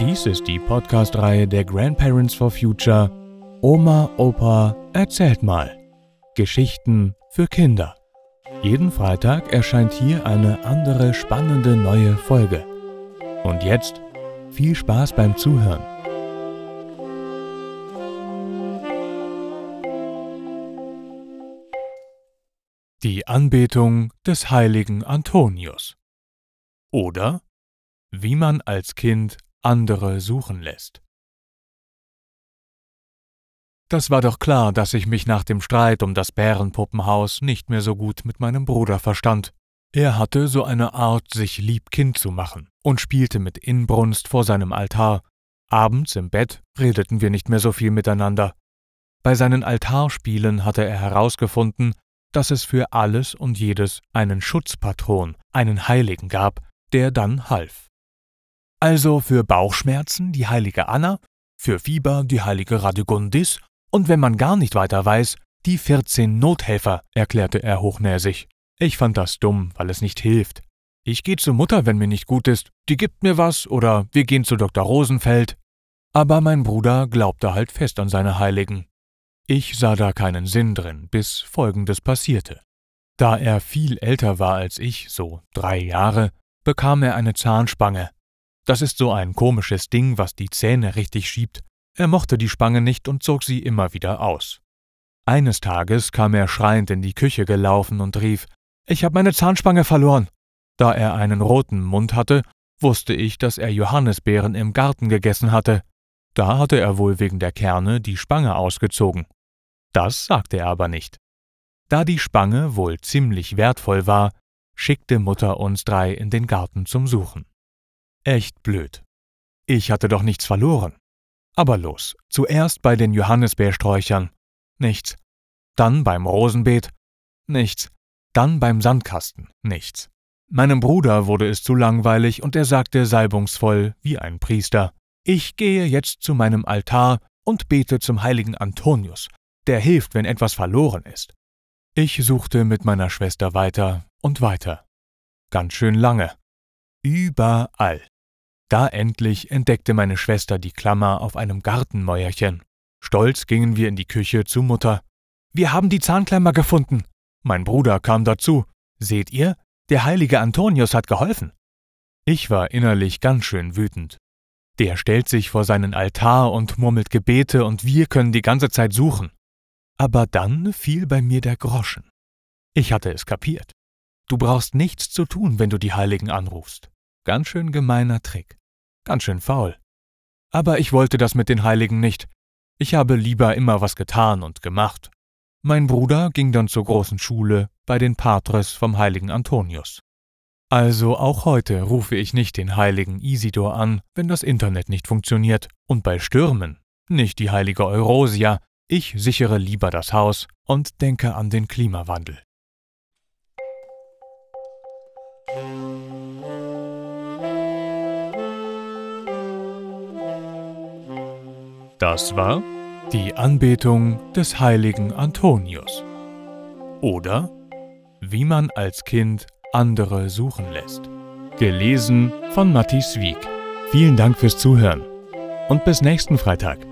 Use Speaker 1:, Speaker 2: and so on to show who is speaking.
Speaker 1: Dies ist die Podcast-Reihe der Grandparents for Future Oma, Opa, erzählt mal. Geschichten für Kinder. Jeden Freitag erscheint hier eine andere spannende neue Folge. Und jetzt viel Spaß beim Zuhören. Die Anbetung des heiligen Antonius. Oder wie man als Kind andere suchen lässt. Das war doch klar, dass ich mich nach dem Streit um das Bärenpuppenhaus nicht mehr so gut mit meinem Bruder verstand. Er hatte so eine Art, sich lieb Kind zu machen und spielte mit Inbrunst vor seinem Altar. Abends im Bett redeten wir nicht mehr so viel miteinander. Bei seinen Altarspielen hatte er herausgefunden, dass es für alles und jedes einen Schutzpatron, einen Heiligen gab, der dann half. Also für Bauchschmerzen die heilige Anna, für Fieber die heilige Radegundis und wenn man gar nicht weiter weiß, die 14 Nothelfer, erklärte er hochnäsig. Ich fand das dumm, weil es nicht hilft. Ich gehe zur Mutter, wenn mir nicht gut ist, die gibt mir was oder wir gehen zu Dr. Rosenfeld. Aber mein Bruder glaubte halt fest an seine Heiligen. Ich sah da keinen Sinn drin, bis Folgendes passierte. Da er viel älter war als ich, so drei Jahre, bekam er eine Zahnspange, das ist so ein komisches Ding, was die Zähne richtig schiebt. Er mochte die Spange nicht und zog sie immer wieder aus. Eines Tages kam er schreiend in die Küche gelaufen und rief Ich hab meine Zahnspange verloren. Da er einen roten Mund hatte, wusste ich, dass er Johannisbeeren im Garten gegessen hatte. Da hatte er wohl wegen der Kerne die Spange ausgezogen. Das sagte er aber nicht. Da die Spange wohl ziemlich wertvoll war, schickte Mutter uns drei in den Garten zum Suchen. Echt blöd. Ich hatte doch nichts verloren. Aber los, zuerst bei den Johannisbeersträuchern. Nichts. Dann beim Rosenbeet. Nichts. Dann beim Sandkasten. Nichts. Meinem Bruder wurde es zu langweilig und er sagte salbungsvoll wie ein Priester, ich gehe jetzt zu meinem Altar und bete zum heiligen Antonius, der hilft, wenn etwas verloren ist. Ich suchte mit meiner Schwester weiter und weiter. Ganz schön lange. Überall. Da endlich entdeckte meine Schwester die Klammer auf einem Gartenmäuerchen. Stolz gingen wir in die Küche zu Mutter. Wir haben die Zahnklammer gefunden. Mein Bruder kam dazu. Seht ihr, der heilige Antonius hat geholfen. Ich war innerlich ganz schön wütend. Der stellt sich vor seinen Altar und murmelt Gebete und wir können die ganze Zeit suchen. Aber dann fiel bei mir der Groschen. Ich hatte es kapiert. Du brauchst nichts zu tun, wenn du die Heiligen anrufst. Ganz schön gemeiner Trick. Ganz schön faul. Aber ich wollte das mit den Heiligen nicht. Ich habe lieber immer was getan und gemacht. Mein Bruder ging dann zur großen Schule bei den Patres vom heiligen Antonius. Also auch heute rufe ich nicht den heiligen Isidor an, wenn das Internet nicht funktioniert, und bei Stürmen nicht die heilige Eurosia, ich sichere lieber das Haus und denke an den Klimawandel. Das war die Anbetung des heiligen Antonius. Oder wie man als Kind andere suchen lässt. Gelesen von Matthias Wieck. Vielen Dank fürs Zuhören und bis nächsten Freitag.